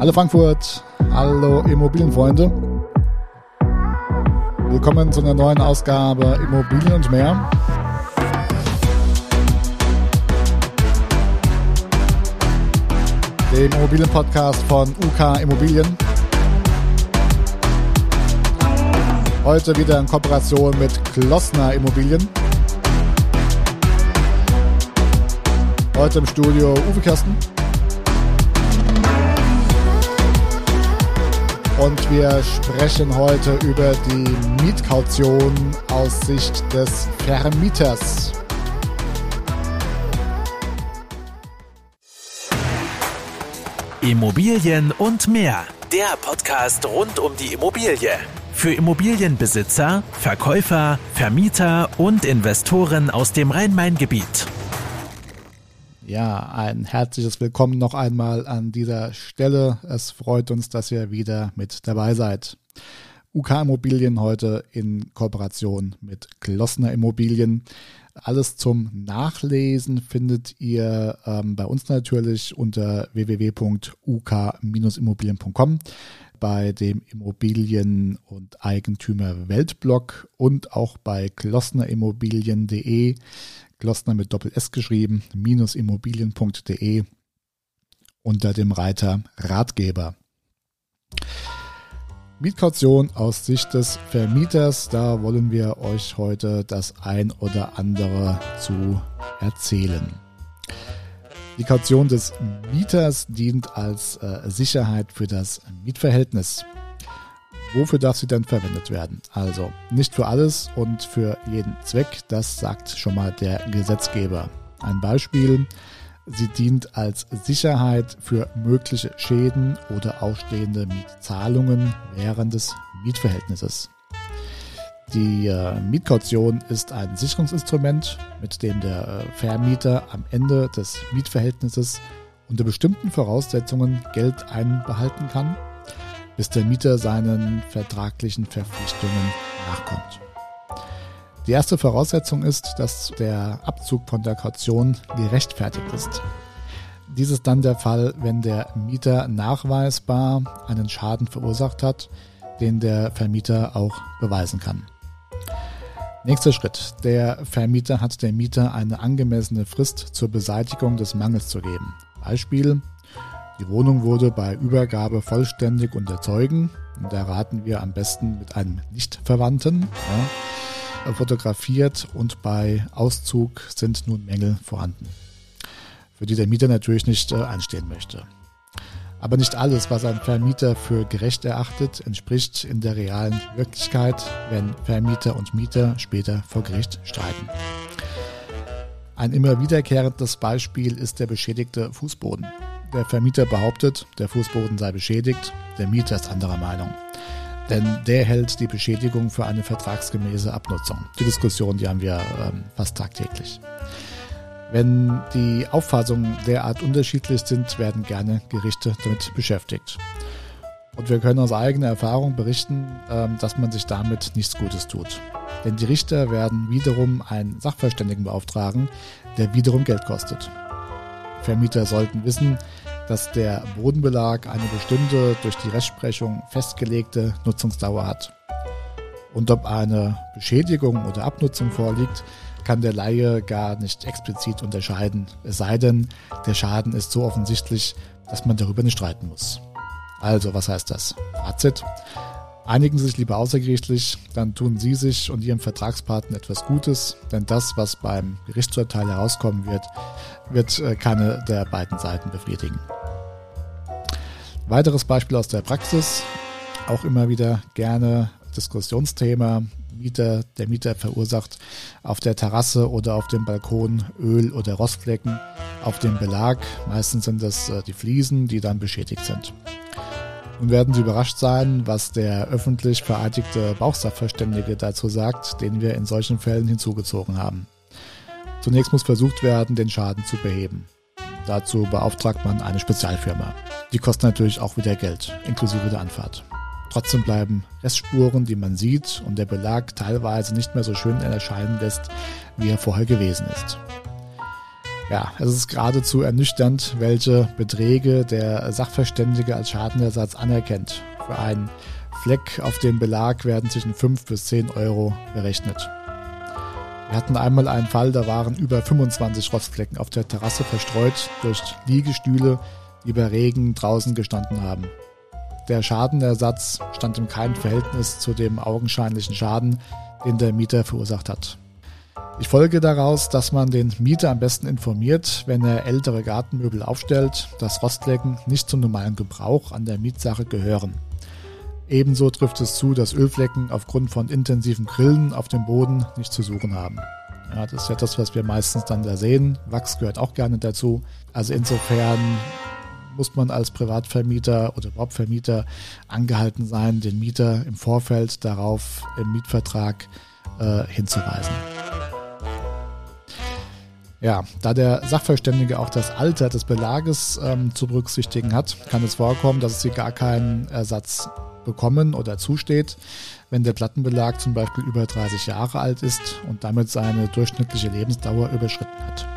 Hallo Frankfurt, hallo Immobilienfreunde. Willkommen zu einer neuen Ausgabe Immobilien und mehr. Dem Immobilienpodcast von UK Immobilien. Heute wieder in Kooperation mit Klossner Immobilien. Heute im Studio Uwe Kersten. Und wir sprechen heute über die Mietkaution aus Sicht des Vermieters. Immobilien und mehr. Der Podcast rund um die Immobilie. Für Immobilienbesitzer, Verkäufer, Vermieter und Investoren aus dem Rhein-Main-Gebiet. Ja, ein herzliches Willkommen noch einmal an dieser Stelle. Es freut uns, dass ihr wieder mit dabei seid. UK Immobilien heute in Kooperation mit Glossner Immobilien. Alles zum Nachlesen findet ihr ähm, bei uns natürlich unter www.uk-immobilien.com bei dem Immobilien- und Eigentümer-Weltblog und auch bei glossnerimmobilien.de Glossner mit Doppel S geschrieben, minusimmobilien.de unter dem Reiter Ratgeber. Mietkaution aus Sicht des Vermieters, da wollen wir euch heute das ein oder andere zu erzählen. Die Kaution des Mieters dient als äh, Sicherheit für das Mietverhältnis. Wofür darf sie denn verwendet werden? Also nicht für alles und für jeden Zweck, das sagt schon mal der Gesetzgeber. Ein Beispiel, sie dient als Sicherheit für mögliche Schäden oder ausstehende Mietzahlungen während des Mietverhältnisses. Die äh, Mietkaution ist ein Sicherungsinstrument, mit dem der äh, Vermieter am Ende des Mietverhältnisses unter bestimmten Voraussetzungen Geld einbehalten kann bis der Mieter seinen vertraglichen Verpflichtungen nachkommt. Die erste Voraussetzung ist, dass der Abzug von der Kaution gerechtfertigt ist. Dies ist dann der Fall, wenn der Mieter nachweisbar einen Schaden verursacht hat, den der Vermieter auch beweisen kann. Nächster Schritt. Der Vermieter hat der Mieter eine angemessene Frist zur Beseitigung des Mangels zu geben. Beispiel, die Wohnung wurde bei Übergabe vollständig unter Zeugen. Und da raten wir am besten mit einem Nichtverwandten. Ja, fotografiert und bei Auszug sind nun Mängel vorhanden, für die der Mieter natürlich nicht äh, einstehen möchte. Aber nicht alles, was ein Vermieter für gerecht erachtet, entspricht in der realen Wirklichkeit, wenn Vermieter und Mieter später vor Gericht streiten. Ein immer wiederkehrendes Beispiel ist der beschädigte Fußboden. Der Vermieter behauptet, der Fußboden sei beschädigt, der Mieter ist anderer Meinung. Denn der hält die Beschädigung für eine vertragsgemäße Abnutzung. Die Diskussion, die haben wir ähm, fast tagtäglich. Wenn die Auffassungen derart unterschiedlich sind, werden gerne Gerichte damit beschäftigt. Und wir können aus eigener Erfahrung berichten, ähm, dass man sich damit nichts Gutes tut. Denn die Richter werden wiederum einen Sachverständigen beauftragen, der wiederum Geld kostet. Vermieter sollten wissen, dass der Bodenbelag eine bestimmte, durch die Rechtsprechung festgelegte Nutzungsdauer hat. Und ob eine Beschädigung oder Abnutzung vorliegt, kann der Laie gar nicht explizit unterscheiden, es sei denn, der Schaden ist so offensichtlich, dass man darüber nicht streiten muss. Also, was heißt das? Fazit. Einigen Sie sich lieber außergerichtlich, dann tun Sie sich und Ihrem Vertragspartner etwas Gutes, denn das, was beim Gerichtsurteil herauskommen wird, wird äh, keine der beiden Seiten befriedigen. Weiteres Beispiel aus der Praxis, auch immer wieder gerne Diskussionsthema. Mieter, der Mieter verursacht auf der Terrasse oder auf dem Balkon Öl- oder Rostflecken auf dem Belag. Meistens sind das äh, die Fliesen, die dann beschädigt sind. Nun werden Sie überrascht sein, was der öffentlich vereidigte Bauchsachverständige dazu sagt, den wir in solchen Fällen hinzugezogen haben. Zunächst muss versucht werden, den Schaden zu beheben. Dazu beauftragt man eine Spezialfirma. Die kostet natürlich auch wieder Geld, inklusive der Anfahrt. Trotzdem bleiben Restspuren, die man sieht und der Belag teilweise nicht mehr so schön erscheinen lässt, wie er vorher gewesen ist. Ja, es ist geradezu ernüchternd, welche Beträge der Sachverständige als Schadenersatz anerkennt. Für einen Fleck auf dem Belag werden zwischen 5 bis 10 Euro berechnet. Wir hatten einmal einen Fall, da waren über 25 Rostflecken auf der Terrasse verstreut durch Liegestühle, die bei Regen draußen gestanden haben. Der Schadenersatz stand in keinem Verhältnis zu dem augenscheinlichen Schaden, den der Mieter verursacht hat. Ich folge daraus, dass man den Mieter am besten informiert, wenn er ältere Gartenmöbel aufstellt, dass Rostflecken nicht zum normalen Gebrauch an der Mietsache gehören. Ebenso trifft es zu, dass Ölflecken aufgrund von intensiven Grillen auf dem Boden nicht zu suchen haben. Ja, das ist ja das, was wir meistens dann da sehen. Wachs gehört auch gerne dazu. Also insofern muss man als Privatvermieter oder überhaupt Vermieter angehalten sein, den Mieter im Vorfeld darauf im Mietvertrag äh, hinzuweisen. Ja, da der Sachverständige auch das Alter des Belages ähm, zu berücksichtigen hat, kann es vorkommen, dass sie gar keinen Ersatz bekommen oder zusteht, wenn der Plattenbelag zum Beispiel über 30 Jahre alt ist und damit seine durchschnittliche Lebensdauer überschritten hat.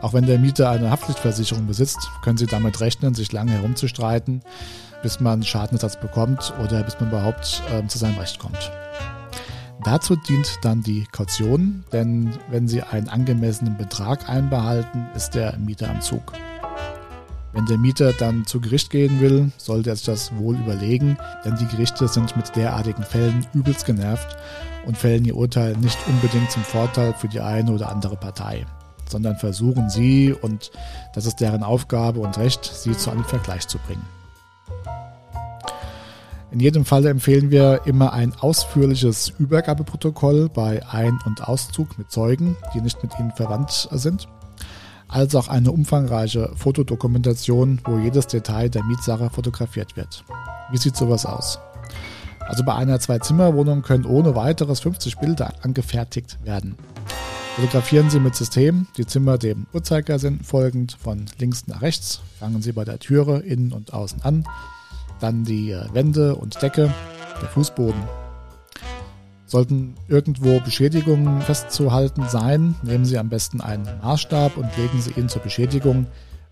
Auch wenn der Mieter eine Haftpflichtversicherung besitzt, können Sie damit rechnen, sich lange herumzustreiten, bis man Schadenersatz bekommt oder bis man überhaupt äh, zu seinem Recht kommt. Dazu dient dann die Kaution, denn wenn Sie einen angemessenen Betrag einbehalten, ist der Mieter am Zug. Wenn der Mieter dann zu Gericht gehen will, sollte er sich das wohl überlegen, denn die Gerichte sind mit derartigen Fällen übelst genervt und fällen ihr Urteil nicht unbedingt zum Vorteil für die eine oder andere Partei, sondern versuchen sie, und das ist deren Aufgabe und Recht, sie zu einem Vergleich zu bringen. In jedem Fall empfehlen wir immer ein ausführliches Übergabeprotokoll bei Ein- und Auszug mit Zeugen, die nicht mit Ihnen verwandt sind, als auch eine umfangreiche Fotodokumentation, wo jedes Detail der Mietsache fotografiert wird. Wie sieht sowas aus? Also bei einer Zwei-Zimmer-Wohnung können ohne weiteres 50 Bilder angefertigt werden. Fotografieren Sie mit System die Zimmer dem Uhrzeigersinn folgend von links nach rechts. Fangen Sie bei der Türe innen und außen an dann die äh, Wände und Decke, der Fußboden. Sollten irgendwo Beschädigungen festzuhalten sein, nehmen Sie am besten einen Maßstab und legen Sie ihn zur Beschädigung.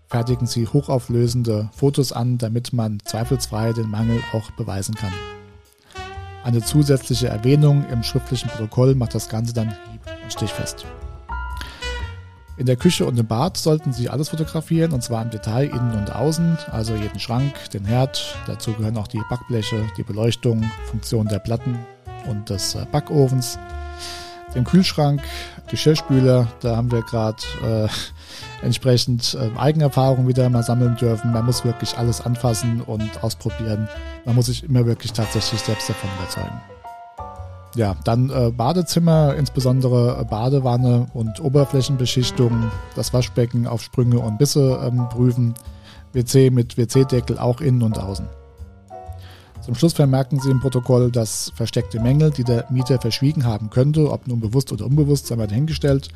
Fertigen Sie hochauflösende Fotos an, damit man zweifelsfrei den Mangel auch beweisen kann. Eine zusätzliche Erwähnung im schriftlichen Protokoll macht das Ganze dann hieb- und stichfest. In der Küche und im Bad sollten Sie alles fotografieren und zwar im Detail innen und außen, also jeden Schrank, den Herd. Dazu gehören auch die Backbleche, die Beleuchtung, Funktion der Platten und des äh, Backofens, den Kühlschrank, Geschirrspüler. Da haben wir gerade äh, entsprechend äh, Eigenerfahrung wieder mal sammeln dürfen. Man muss wirklich alles anfassen und ausprobieren. Man muss sich immer wirklich tatsächlich selbst davon überzeugen. Ja, dann äh, Badezimmer, insbesondere äh, Badewanne und Oberflächenbeschichtung, das Waschbecken auf Sprünge und Bisse ähm, prüfen, WC mit WC-Deckel auch innen und außen. Zum Schluss vermerken Sie im Protokoll, dass versteckte Mängel, die der Mieter verschwiegen haben könnte, ob nun bewusst oder unbewusst, sei mal dahingestellt,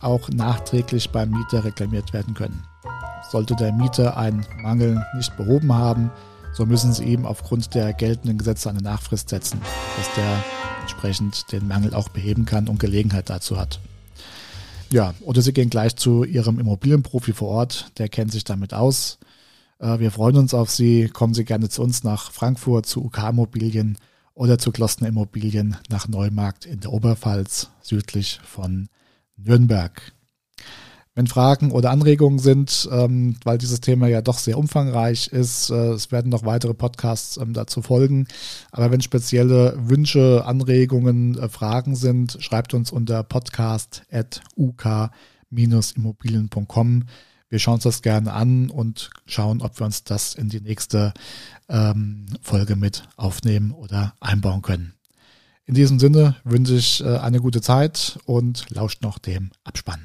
auch nachträglich beim Mieter reklamiert werden können. Sollte der Mieter einen Mangel nicht behoben haben, so müssen Sie ihm aufgrund der geltenden Gesetze eine Nachfrist setzen, dass der entsprechend den Mangel auch beheben kann und Gelegenheit dazu hat. Ja, oder Sie gehen gleich zu Ihrem Immobilienprofi vor Ort, der kennt sich damit aus. Äh, wir freuen uns auf Sie. Kommen Sie gerne zu uns nach Frankfurt, zu UK Immobilien oder zu Glossner Immobilien nach Neumarkt in der Oberpfalz, südlich von Nürnberg. Wenn Fragen oder Anregungen sind, ähm, weil dieses Thema ja doch sehr umfangreich ist, äh, es werden noch weitere Podcasts ähm, dazu folgen. Aber wenn spezielle Wünsche, Anregungen, äh, Fragen sind, schreibt uns unter podcast.uk-immobilien.com. Wir schauen uns das gerne an und schauen, ob wir uns das in die nächste ähm, Folge mit aufnehmen oder einbauen können. In diesem Sinne wünsche ich äh, eine gute Zeit und lauscht noch dem Abspann.